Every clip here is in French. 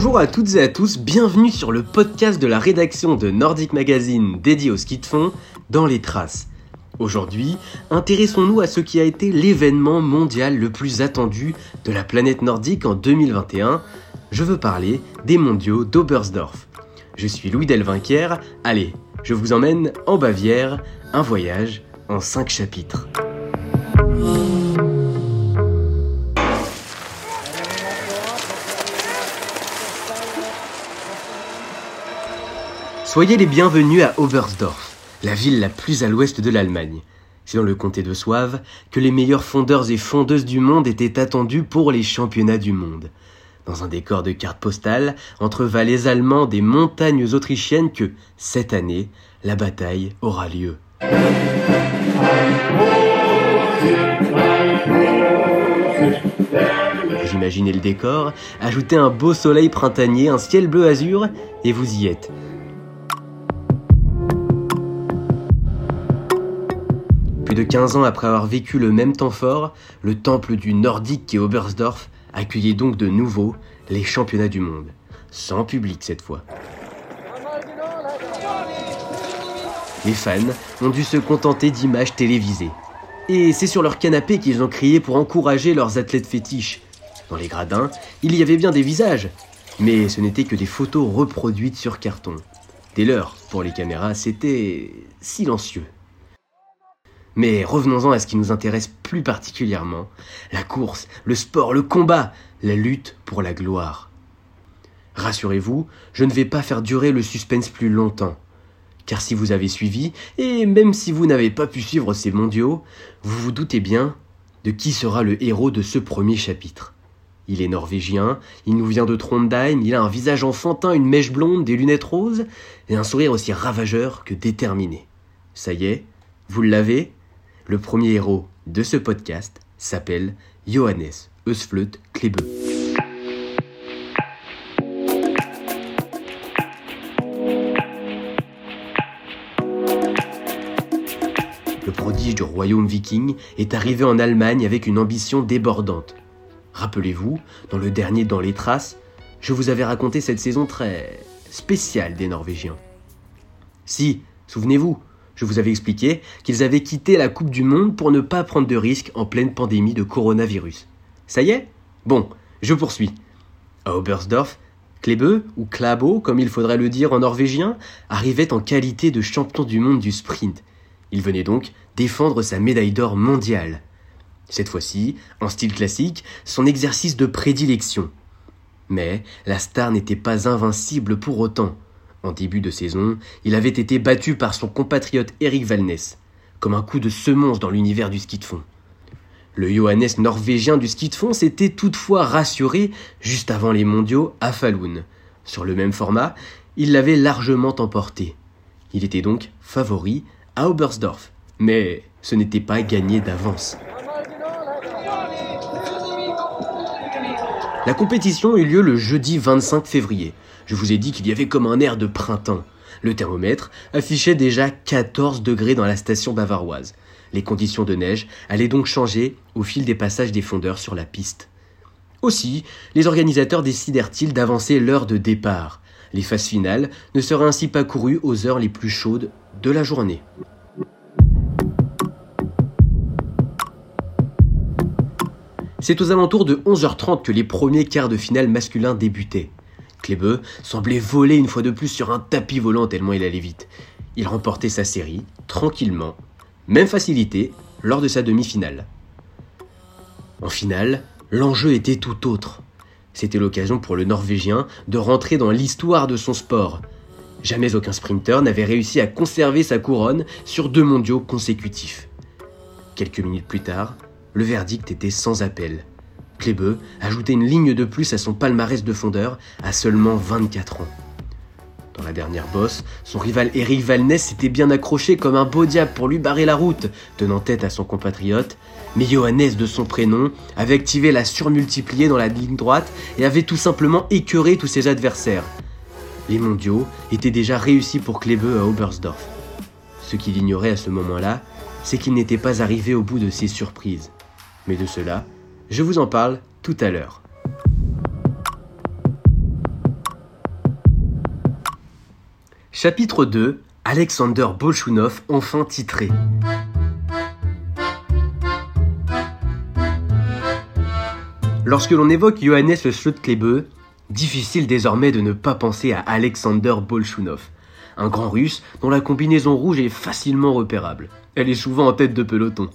Bonjour à toutes et à tous, bienvenue sur le podcast de la rédaction de Nordic Magazine dédié au ski de fond, Dans les Traces. Aujourd'hui, intéressons-nous à ce qui a été l'événement mondial le plus attendu de la planète nordique en 2021. Je veux parler des mondiaux d'Oberstdorf. Je suis Louis Delvinquière, allez, je vous emmène en Bavière, un voyage en 5 chapitres. Soyez les bienvenus à Oberstdorf, la ville la plus à l'ouest de l'Allemagne. C'est dans le comté de Soave que les meilleurs fondeurs et fondeuses du monde étaient attendus pour les championnats du monde. Dans un décor de cartes postales, entre vallées allemandes et montagnes autrichiennes que, cette année, la bataille aura lieu. Vous imaginez le décor, ajoutez un beau soleil printanier, un ciel bleu azur, et vous y êtes. De 15 ans après avoir vécu le même temps fort, le temple du nordique qui est Oberstdorf accueillait donc de nouveau les championnats du monde. Sans public cette fois. Les fans ont dû se contenter d'images télévisées. Et c'est sur leur canapé qu'ils ont crié pour encourager leurs athlètes fétiches. Dans les gradins, il y avait bien des visages, mais ce n'étaient que des photos reproduites sur carton. Dès lors, pour les caméras, c'était silencieux. Mais revenons-en à ce qui nous intéresse plus particulièrement, la course, le sport, le combat, la lutte pour la gloire. Rassurez-vous, je ne vais pas faire durer le suspense plus longtemps. Car si vous avez suivi, et même si vous n'avez pas pu suivre ces mondiaux, vous vous doutez bien de qui sera le héros de ce premier chapitre. Il est norvégien, il nous vient de Trondheim, il a un visage enfantin, une mèche blonde, des lunettes roses, et un sourire aussi ravageur que déterminé. Ça y est, vous l'avez le premier héros de ce podcast s'appelle Johannes Eusflut Klebe. Le prodige du royaume viking est arrivé en Allemagne avec une ambition débordante. Rappelez-vous, dans le dernier Dans les Traces, je vous avais raconté cette saison très spéciale des Norvégiens. Si, souvenez-vous, je vous avais expliqué qu'ils avaient quitté la Coupe du Monde pour ne pas prendre de risques en pleine pandémie de coronavirus. Ça y est? Bon, je poursuis. À Oberstdorf, Klebe, ou Klabo, comme il faudrait le dire en norvégien, arrivait en qualité de champion du monde du sprint. Il venait donc défendre sa médaille d'or mondiale. Cette fois-ci, en style classique, son exercice de prédilection. Mais la star n'était pas invincible pour autant. En début de saison, il avait été battu par son compatriote Eric Valness, comme un coup de semonce dans l'univers du ski de fond. Le Johannes norvégien du ski de fond s'était toutefois rassuré juste avant les mondiaux à Falun. Sur le même format, il l'avait largement emporté. Il était donc favori à Oberstdorf, mais ce n'était pas gagné d'avance. La compétition eut lieu le jeudi 25 février. Je vous ai dit qu'il y avait comme un air de printemps. Le thermomètre affichait déjà 14 degrés dans la station bavaroise. Les conditions de neige allaient donc changer au fil des passages des fondeurs sur la piste. Aussi, les organisateurs décidèrent-ils d'avancer l'heure de départ. Les phases finales ne seraient ainsi pas courues aux heures les plus chaudes de la journée. C'est aux alentours de 11h30 que les premiers quarts de finale masculins débutaient. Klebe semblait voler une fois de plus sur un tapis volant tellement il allait vite. Il remportait sa série, tranquillement, même facilité, lors de sa demi-finale. En finale, l'enjeu était tout autre. C'était l'occasion pour le Norvégien de rentrer dans l'histoire de son sport. Jamais aucun sprinter n'avait réussi à conserver sa couronne sur deux mondiaux consécutifs. Quelques minutes plus tard, le verdict était sans appel. Klebe ajoutait une ligne de plus à son palmarès de fondeur à seulement 24 ans. Dans la dernière bosse, son rival Eric Valness s'était bien accroché comme un beau diable pour lui barrer la route, tenant tête à son compatriote, mais Johannes de son prénom avait activé la surmultipliée dans la ligne droite et avait tout simplement écœuré tous ses adversaires. Les mondiaux étaient déjà réussis pour Klebe à Oberstdorf. Ce qu'il ignorait à ce moment-là, c'est qu'il n'était pas arrivé au bout de ses surprises. Mais de cela, je vous en parle tout à l'heure. Chapitre 2 Alexander Bolchounov, enfin titré. Lorsque l'on évoque Johannes le Schlutkleber, difficile désormais de ne pas penser à Alexander Bolchounov, un grand russe dont la combinaison rouge est facilement repérable. Elle est souvent en tête de peloton.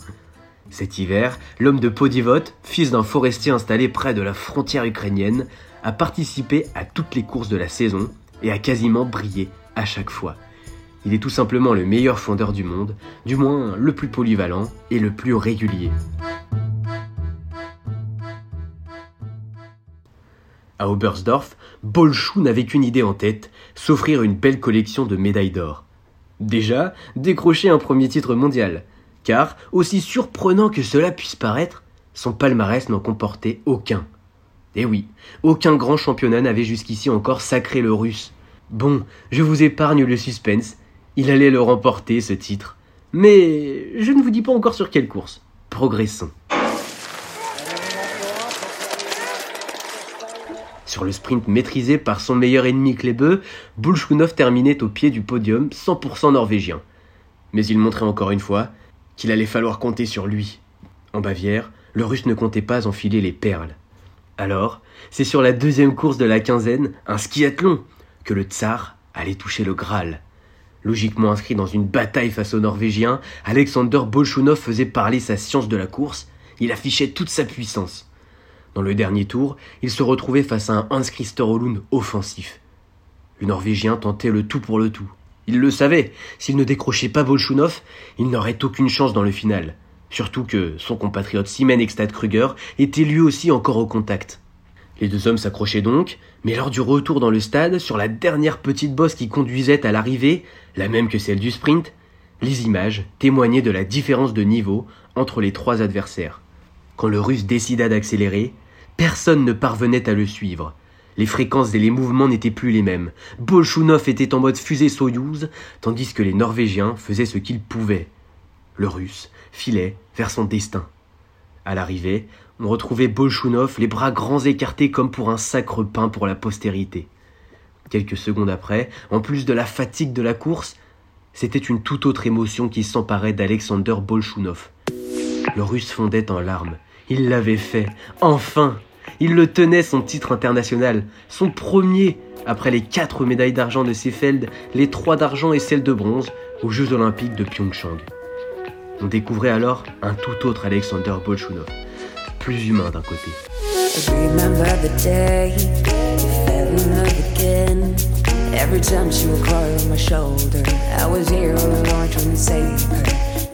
Cet hiver, l'homme de Podivot, fils d'un forestier installé près de la frontière ukrainienne, a participé à toutes les courses de la saison et a quasiment brillé à chaque fois. Il est tout simplement le meilleur fondeur du monde, du moins le plus polyvalent et le plus régulier. À Oberstdorf, Bolchou n'avait qu'une idée en tête, s'offrir une belle collection de médailles d'or. Déjà, décrocher un premier titre mondial, car, aussi surprenant que cela puisse paraître, son palmarès n'en comportait aucun. Eh oui, aucun grand championnat n'avait jusqu'ici encore sacré le russe. Bon, je vous épargne le suspense, il allait le remporter ce titre. Mais je ne vous dis pas encore sur quelle course. Progressons. Sur le sprint maîtrisé par son meilleur ennemi Klebe, Bulchunov terminait au pied du podium 100% norvégien. Mais il montrait encore une fois qu'il allait falloir compter sur lui. En Bavière, le russe ne comptait pas enfiler les perles. Alors, c'est sur la deuxième course de la quinzaine, un skiathlon, que le tsar allait toucher le Graal. Logiquement inscrit dans une bataille face aux Norvégiens, Alexander Bolchunov faisait parler sa science de la course, il affichait toute sa puissance. Dans le dernier tour, il se retrouvait face à un Hans Christer offensif. Le Norvégien tentait le tout pour le tout. Il le savait, s'il ne décrochait pas Bolchunov, il n'aurait aucune chance dans le final. Surtout que son compatriote Simen Ekstad Kruger était lui aussi encore au contact. Les deux hommes s'accrochaient donc, mais lors du retour dans le stade, sur la dernière petite bosse qui conduisait à l'arrivée, la même que celle du sprint, les images témoignaient de la différence de niveau entre les trois adversaires. Quand le russe décida d'accélérer, Personne ne parvenait à le suivre. Les fréquences et les mouvements n'étaient plus les mêmes. Bolchunov était en mode fusée Soyouz, tandis que les Norvégiens faisaient ce qu'ils pouvaient. Le russe filait vers son destin. À l'arrivée, on retrouvait Bolchunov les bras grands écartés comme pour un sacre pain pour la postérité. Quelques secondes après, en plus de la fatigue de la course, c'était une toute autre émotion qui s'emparait d'Alexander Bolchunov. Le russe fondait en larmes. Il l'avait fait. Enfin Il le tenait son titre international. Son premier, après les quatre médailles d'argent de Seefeld, les trois d'argent et celle de bronze aux Jeux Olympiques de Pyeongchang. On découvrait alors un tout autre Alexander Bolchunov, plus humain d'un côté.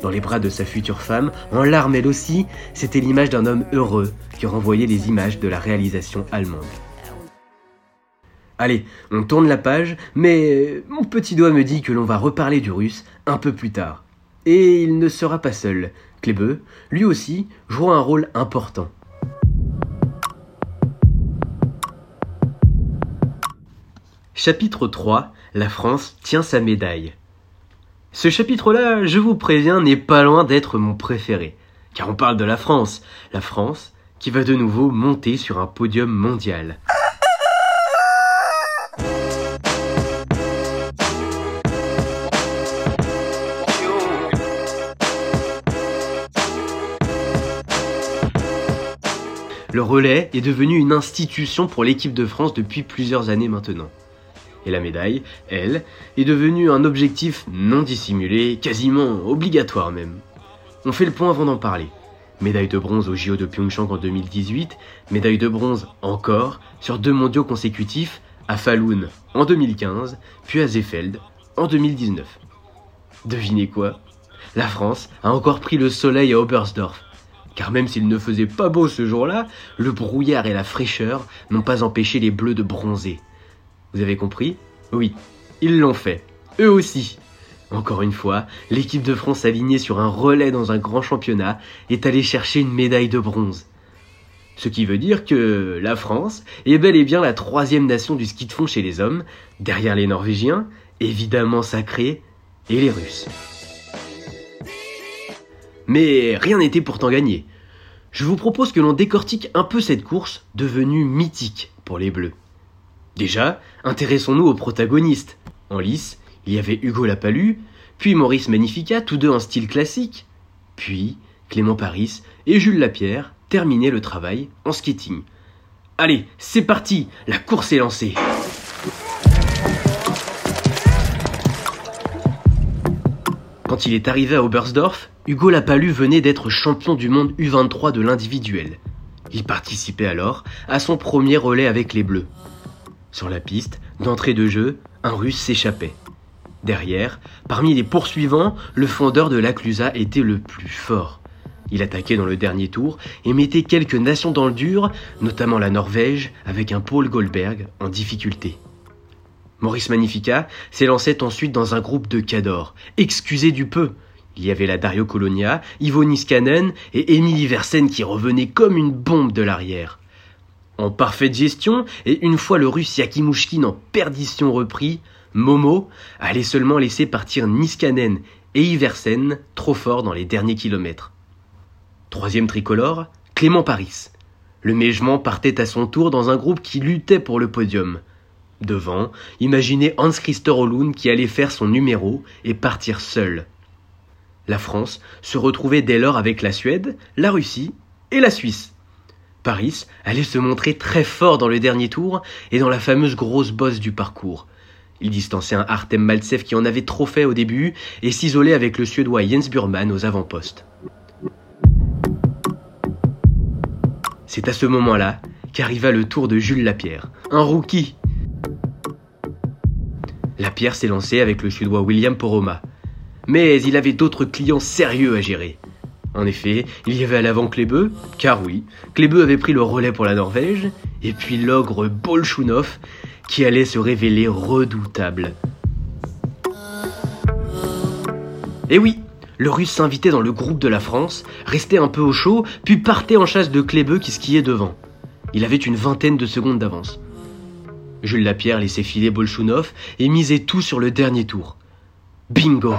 Dans les bras de sa future femme, en larmes elle aussi, c'était l'image d'un homme heureux qui renvoyait les images de la réalisation allemande. Allez, on tourne la page, mais mon petit doigt me dit que l'on va reparler du russe un peu plus tard. Et il ne sera pas seul. Klebe, lui aussi, jouera un rôle important. Chapitre 3 La France tient sa médaille. Ce chapitre-là, je vous préviens, n'est pas loin d'être mon préféré. Car on parle de la France. La France qui va de nouveau monter sur un podium mondial. Le relais est devenu une institution pour l'équipe de France depuis plusieurs années maintenant. Et la médaille, elle, est devenue un objectif non dissimulé, quasiment obligatoire même. On fait le point avant d'en parler. Médaille de bronze au JO de Pyeongchang en 2018, médaille de bronze encore sur deux mondiaux consécutifs à Falun en 2015, puis à Zefeld en 2019. Devinez quoi? La France a encore pris le soleil à Oberstdorf. Car même s'il ne faisait pas beau ce jour-là, le brouillard et la fraîcheur n'ont pas empêché les bleus de bronzer. Vous avez compris? Oui, ils l'ont fait. Eux aussi. Encore une fois, l'équipe de France alignée sur un relais dans un grand championnat est allée chercher une médaille de bronze. Ce qui veut dire que la France est bel et bien la troisième nation du ski de fond chez les hommes, derrière les Norvégiens, évidemment sacrés, et les Russes. Mais rien n'était pourtant gagné. Je vous propose que l'on décortique un peu cette course devenue mythique pour les Bleus. Déjà, intéressons-nous au protagoniste. En lice, Il y avait Hugo Lapalu, puis Maurice Magnifica, tous deux en style classique, puis Clément Paris et Jules Lapierre terminaient le travail en skating. Allez, c'est parti, la course est lancée. Quand il est arrivé à Oberstdorf, Hugo Lapalu venait d'être champion du monde U23 de l'individuel. Il participait alors à son premier relais avec les Bleus. Sur la piste, d'entrée de jeu, un Russe s'échappait. Derrière, parmi les poursuivants, le fondeur de l'Aclusa était le plus fort. Il attaquait dans le dernier tour et mettait quelques nations dans le dur, notamment la Norvège, avec un Paul Goldberg en difficulté. Maurice Magnifica s'élançait ensuite dans un groupe de cadors, excusez du peu. Il y avait la Dario Colonia, Ivo Niskanen et Émilie Versen qui revenaient comme une bombe de l'arrière. En parfaite gestion, et une fois le russe Yakimushkin en perdition repris, Momo allait seulement laisser partir Niskanen et Iversen, trop forts dans les derniers kilomètres. Troisième tricolore, Clément Paris. Le Mégement partait à son tour dans un groupe qui luttait pour le podium. Devant, imaginez Hans Christer Olund qui allait faire son numéro et partir seul. La France se retrouvait dès lors avec la Suède, la Russie et la Suisse. Paris allait se montrer très fort dans le dernier tour et dans la fameuse grosse bosse du parcours. Il distançait un Artem Maltsev qui en avait trop fait au début et s'isolait avec le Suédois Jens Burman aux avant-postes. C'est à ce moment-là qu'arriva le tour de Jules Lapierre, un rookie. Lapierre s'est lancé avec le Suédois William Poroma. Mais il avait d'autres clients sérieux à gérer. En effet, il y avait à l'avant Klebe, car oui, Klebe avait pris le relais pour la Norvège, et puis l'ogre Bolchunov, qui allait se révéler redoutable. Et oui, le russe s'invitait dans le groupe de la France, restait un peu au chaud, puis partait en chasse de Klebe qui skiait devant. Il avait une vingtaine de secondes d'avance. Jules Lapierre laissait filer Bolchunov et misait tout sur le dernier tour. Bingo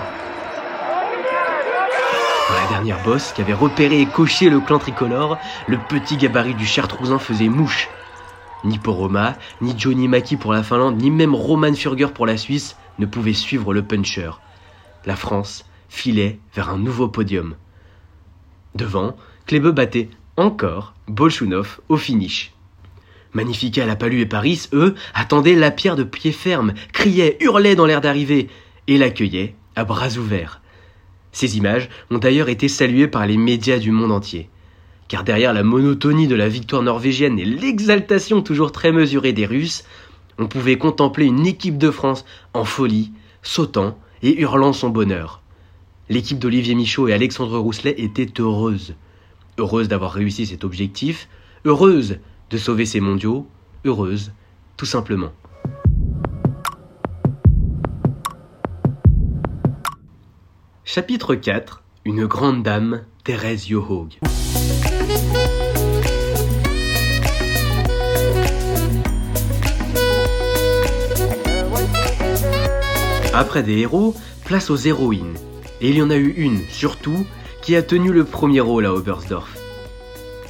Dans la dernière bosse qui avait repéré et coché le clan tricolore, le petit gabarit du Chartrousin faisait mouche. Ni pour Roma, ni Johnny Maki pour la Finlande, ni même Roman Furger pour la Suisse ne pouvaient suivre le puncher. La France filait vers un nouveau podium. Devant, Klebe battait encore Bolchunov au finish. Magnifica, La Palue et Paris, eux, attendaient la pierre de pied ferme, criaient, hurlaient dans l'air d'arrivée, et l'accueillaient à bras ouverts. Ces images ont d'ailleurs été saluées par les médias du monde entier. Car derrière la monotonie de la victoire norvégienne et l'exaltation toujours très mesurée des Russes, on pouvait contempler une équipe de France en folie, sautant et hurlant son bonheur l'équipe d'Olivier Michaud et Alexandre Rousselet était heureuse. Heureuse d'avoir réussi cet objectif, heureuse de sauver ses mondiaux, heureuse, tout simplement. Chapitre 4 Une grande dame, Thérèse Yohog. Après des héros, place aux héroïnes. Et il y en a eu une, surtout, qui a tenu le premier rôle à Oberstdorf.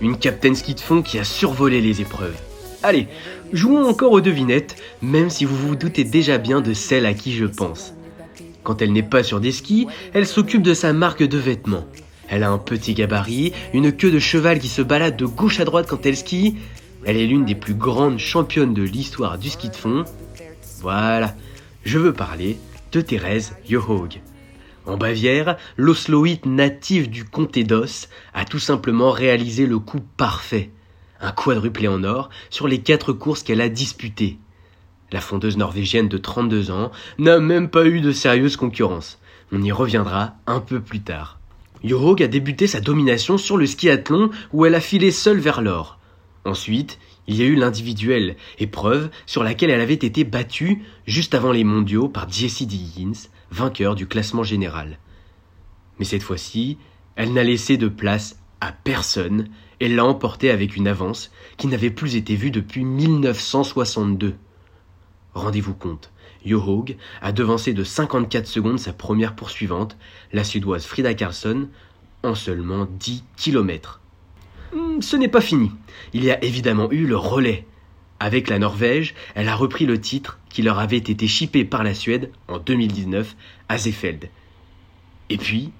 Une captain ski de fond qui a survolé les épreuves. Allez, jouons encore aux devinettes, même si vous vous doutez déjà bien de celle à qui je pense. Quand elle n'est pas sur des skis, elle s'occupe de sa marque de vêtements. Elle a un petit gabarit, une queue de cheval qui se balade de gauche à droite quand elle skie. Elle est l'une des plus grandes championnes de l'histoire du ski de fond. Voilà, je veux parler de Thérèse Johaug. En Bavière, l'osloïte natif du comté d'Os a tout simplement réalisé le coup parfait, un quadruplé en or sur les quatre courses qu'elle a disputées. La fondeuse norvégienne de 32 ans n'a même pas eu de sérieuse concurrence. On y reviendra un peu plus tard. Johaug a débuté sa domination sur le skiathlon où elle a filé seule vers l'or. Ensuite, il y a eu l'individuel, épreuve sur laquelle elle avait été battue juste avant les mondiaux par Jessie Diggins, vainqueur du classement général. Mais cette fois-ci, elle n'a laissé de place à personne et l'a emporté avec une avance qui n'avait plus été vue depuis 1962. Rendez-vous compte, Johaug a devancé de 54 secondes sa première poursuivante, la suédoise Frida Karlsson, en seulement 10 kilomètres. Hmm, ce n'est pas fini. Il y a évidemment eu le relais. Avec la Norvège, elle a repris le titre qui leur avait été chippé par la Suède en 2019 à Zefeld. Et puis,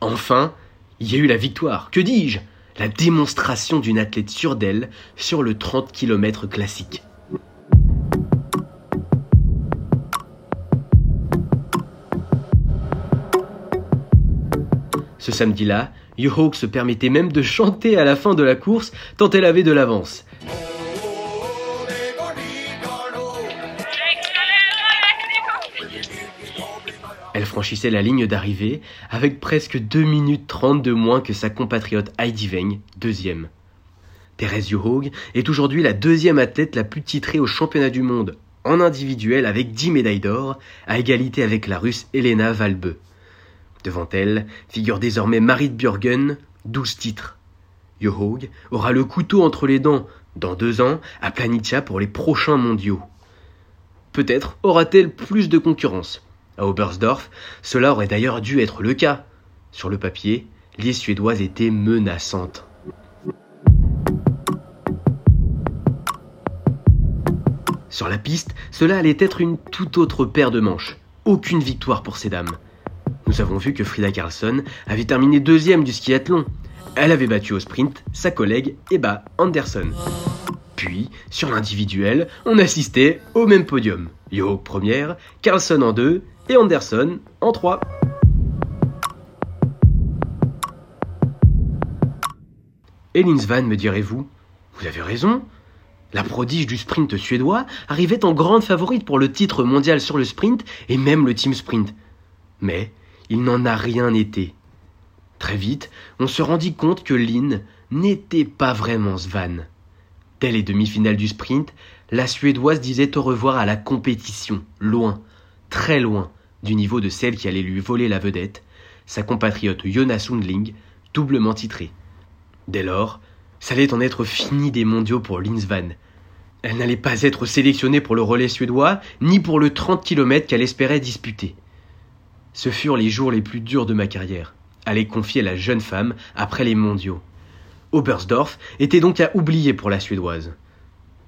enfin, il y a eu la victoire. Que dis-je? La démonstration d'une athlète sûre d'elle sur le 30 km classique. Ce samedi-là, Yohawk se permettait même de chanter à la fin de la course tant elle avait de l'avance. Elle franchissait la ligne d'arrivée avec presque 2 minutes 30 de moins que sa compatriote Heidi Weng, deuxième. Thérèse Johaug est aujourd'hui la deuxième athlète la plus titrée au championnat du monde en individuel avec 10 médailles d'or, à égalité avec la russe Elena Valbe. Devant elle figure désormais Marit Björgen, 12 titres. Johaug aura le couteau entre les dents dans deux ans à Planitza pour les prochains mondiaux. Peut-être aura-t-elle plus de concurrence. À Oberstdorf, cela aurait d'ailleurs dû être le cas. Sur le papier, les Suédoises étaient menaçantes. Sur la piste, cela allait être une toute autre paire de manches. Aucune victoire pour ces dames. Nous avons vu que Frida Karlsson avait terminé deuxième du skiathlon. Elle avait battu au sprint sa collègue Eba Anderson. Puis, sur l'individuel, on assistait au même podium. Yo première, Carlson en deux et Anderson en 3. Elins Van, me direz-vous Vous avez raison. La prodige du sprint suédois arrivait en grande favorite pour le titre mondial sur le sprint et même le team sprint. Mais il n'en a rien été. Très vite, on se rendit compte que Lynn n'était pas vraiment Svan. Dès les demi-finales du sprint, la Suédoise disait au revoir à la compétition, loin, très loin, du niveau de celle qui allait lui voler la vedette, sa compatriote Jonas Sundling, doublement titrée. Dès lors, ça allait en être fini des mondiaux pour Linsvan. Elle n'allait pas être sélectionnée pour le relais suédois, ni pour le 30 km qu'elle espérait disputer. Ce furent les jours les plus durs de ma carrière, allait confier la jeune femme après les mondiaux. Oberstdorf était donc à oublier pour la Suédoise.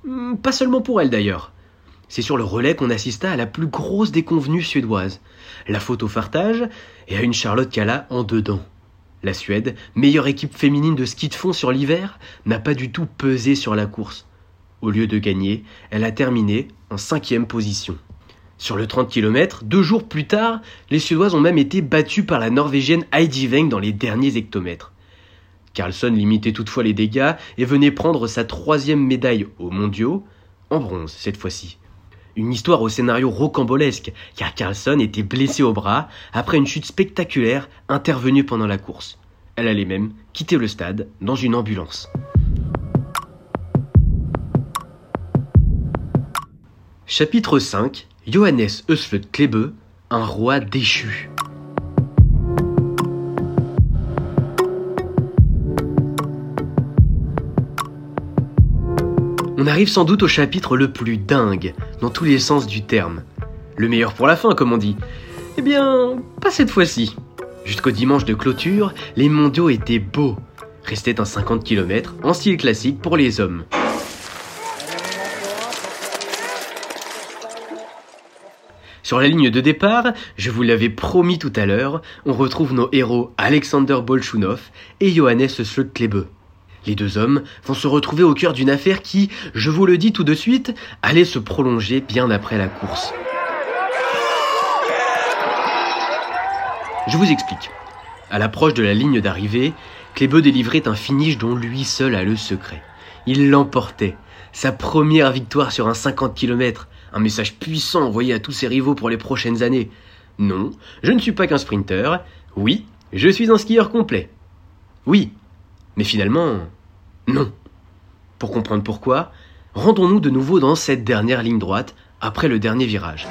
Hmm, pas seulement pour elle d'ailleurs. C'est sur le relais qu'on assista à la plus grosse déconvenue suédoise. La faute au fartage et à une Charlotte Kalla en dedans. La Suède, meilleure équipe féminine de ski de fond sur l'hiver, n'a pas du tout pesé sur la course. Au lieu de gagner, elle a terminé en cinquième position. Sur le 30 km, deux jours plus tard, les Suédoises ont même été battues par la Norvégienne Heidi Weng dans les derniers hectomètres. Carlson limitait toutefois les dégâts et venait prendre sa troisième médaille aux mondiaux, en bronze cette fois-ci. Une histoire au scénario rocambolesque, car Carlson était blessée au bras après une chute spectaculaire intervenue pendant la course. Elle allait même quitter le stade dans une ambulance. Chapitre 5 Johannes Eusflot Klebe, un roi déchu. On arrive sans doute au chapitre le plus dingue, dans tous les sens du terme. Le meilleur pour la fin, comme on dit. Eh bien, pas cette fois-ci. Jusqu'au dimanche de clôture, les mondiaux étaient beaux. Restait un 50 km en style classique pour les hommes. Sur la ligne de départ, je vous l'avais promis tout à l'heure, on retrouve nos héros Alexander Bolchunov et Johannes Slotklebe. Les deux hommes vont se retrouver au cœur d'une affaire qui, je vous le dis tout de suite, allait se prolonger bien après la course. Je vous explique. À l'approche de la ligne d'arrivée, Klebe délivrait un finish dont lui seul a le secret. Il l'emportait. Sa première victoire sur un 50 km. Un message puissant envoyé à tous ses rivaux pour les prochaines années. Non, je ne suis pas qu'un sprinter. Oui, je suis un skieur complet. Oui, mais finalement, non. Pour comprendre pourquoi, rendons-nous de nouveau dans cette dernière ligne droite après le dernier virage.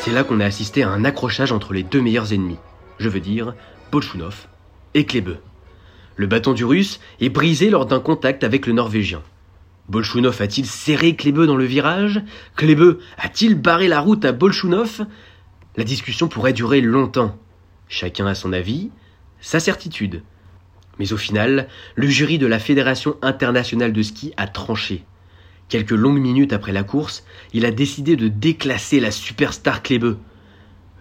C'est là qu'on a assisté à un accrochage entre les deux meilleurs ennemis, je veux dire Bolchunov et Klebe. Le bâton du russe est brisé lors d'un contact avec le norvégien. Bolchunov a-t-il serré Klebe dans le virage? Klebe a-t-il barré la route à Bolchunov La discussion pourrait durer longtemps. Chacun a son avis, sa certitude. Mais au final, le jury de la Fédération internationale de ski a tranché. Quelques longues minutes après la course, il a décidé de déclasser la superstar Klebe.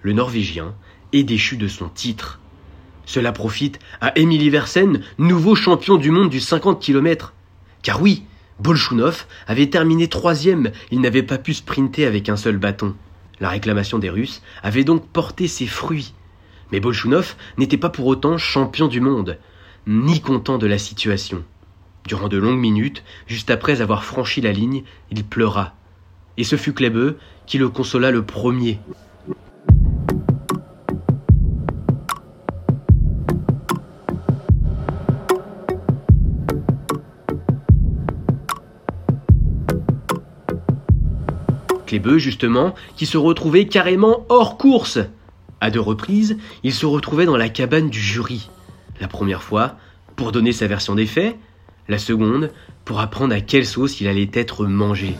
Le Norvégien est déchu de son titre. Cela profite à Emily Versen, nouveau champion du monde du 50 km. Car oui, Bolchunov avait terminé troisième, il n'avait pas pu sprinter avec un seul bâton. La réclamation des Russes avait donc porté ses fruits. Mais Bolchunov n'était pas pour autant champion du monde, ni content de la situation. Durant de longues minutes, juste après avoir franchi la ligne, il pleura. Et ce fut Klebe qui le consola le premier. Klebe, justement, qui se retrouvait carrément hors course. À deux reprises, il se retrouvait dans la cabane du jury. La première fois, pour donner sa version des faits, la seconde, pour apprendre à quelle sauce il allait être mangé.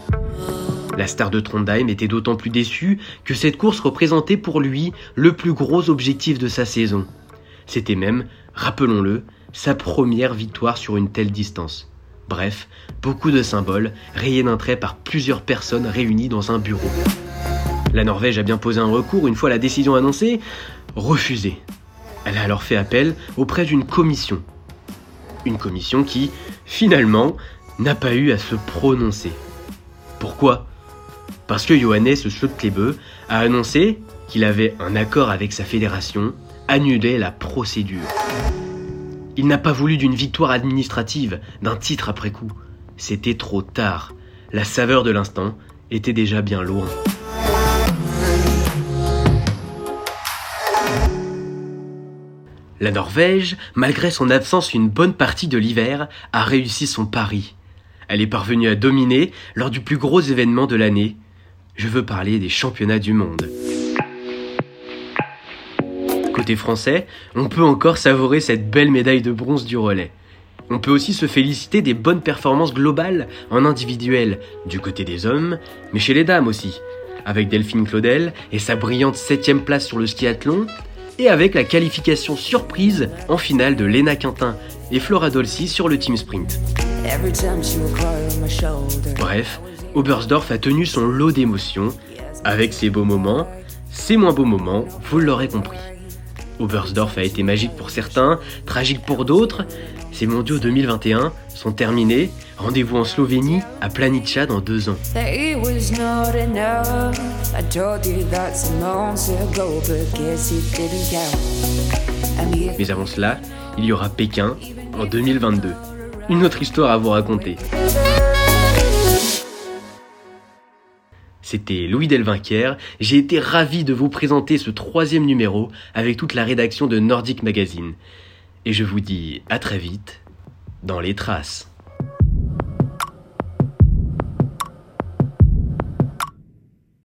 La star de Trondheim était d'autant plus déçue que cette course représentait pour lui le plus gros objectif de sa saison. C'était même, rappelons-le, sa première victoire sur une telle distance. Bref, beaucoup de symboles, rayés d'un trait par plusieurs personnes réunies dans un bureau. La Norvège a bien posé un recours une fois la décision annoncée, refusé. Elle a alors fait appel auprès d'une commission. Une commission qui, finalement, n'a pas eu à se prononcer. Pourquoi? Parce que Johannes Schultlebe a annoncé qu'il avait un accord avec sa fédération, annulé la procédure. Il n'a pas voulu d'une victoire administrative, d'un titre après coup. C'était trop tard. La saveur de l'instant était déjà bien loin. La Norvège, malgré son absence une bonne partie de l'hiver, a réussi son pari. Elle est parvenue à dominer lors du plus gros événement de l'année. Je veux parler des championnats du monde. Côté français, on peut encore savourer cette belle médaille de bronze du relais. On peut aussi se féliciter des bonnes performances globales en individuel, du côté des hommes, mais chez les dames aussi, avec Delphine Claudel et sa brillante 7 place sur le skiathlon, et avec la qualification surprise en finale de Lena Quintin et Flora Dolci sur le team sprint. Bref, Oberstdorf a tenu son lot d'émotions, avec ses beaux moments, ses moins beaux moments, vous l'aurez compris. Oberstdorf a été magique pour certains, tragique pour d'autres. Ces mondiaux 2021 sont terminés. Rendez-vous en Slovénie, à Planica dans deux ans. Mais avant cela, il y aura Pékin en 2022. Une autre histoire à vous raconter. C'était Louis Delvinquière. J'ai été ravi de vous présenter ce troisième numéro avec toute la rédaction de Nordic Magazine. Et je vous dis à très vite dans les traces.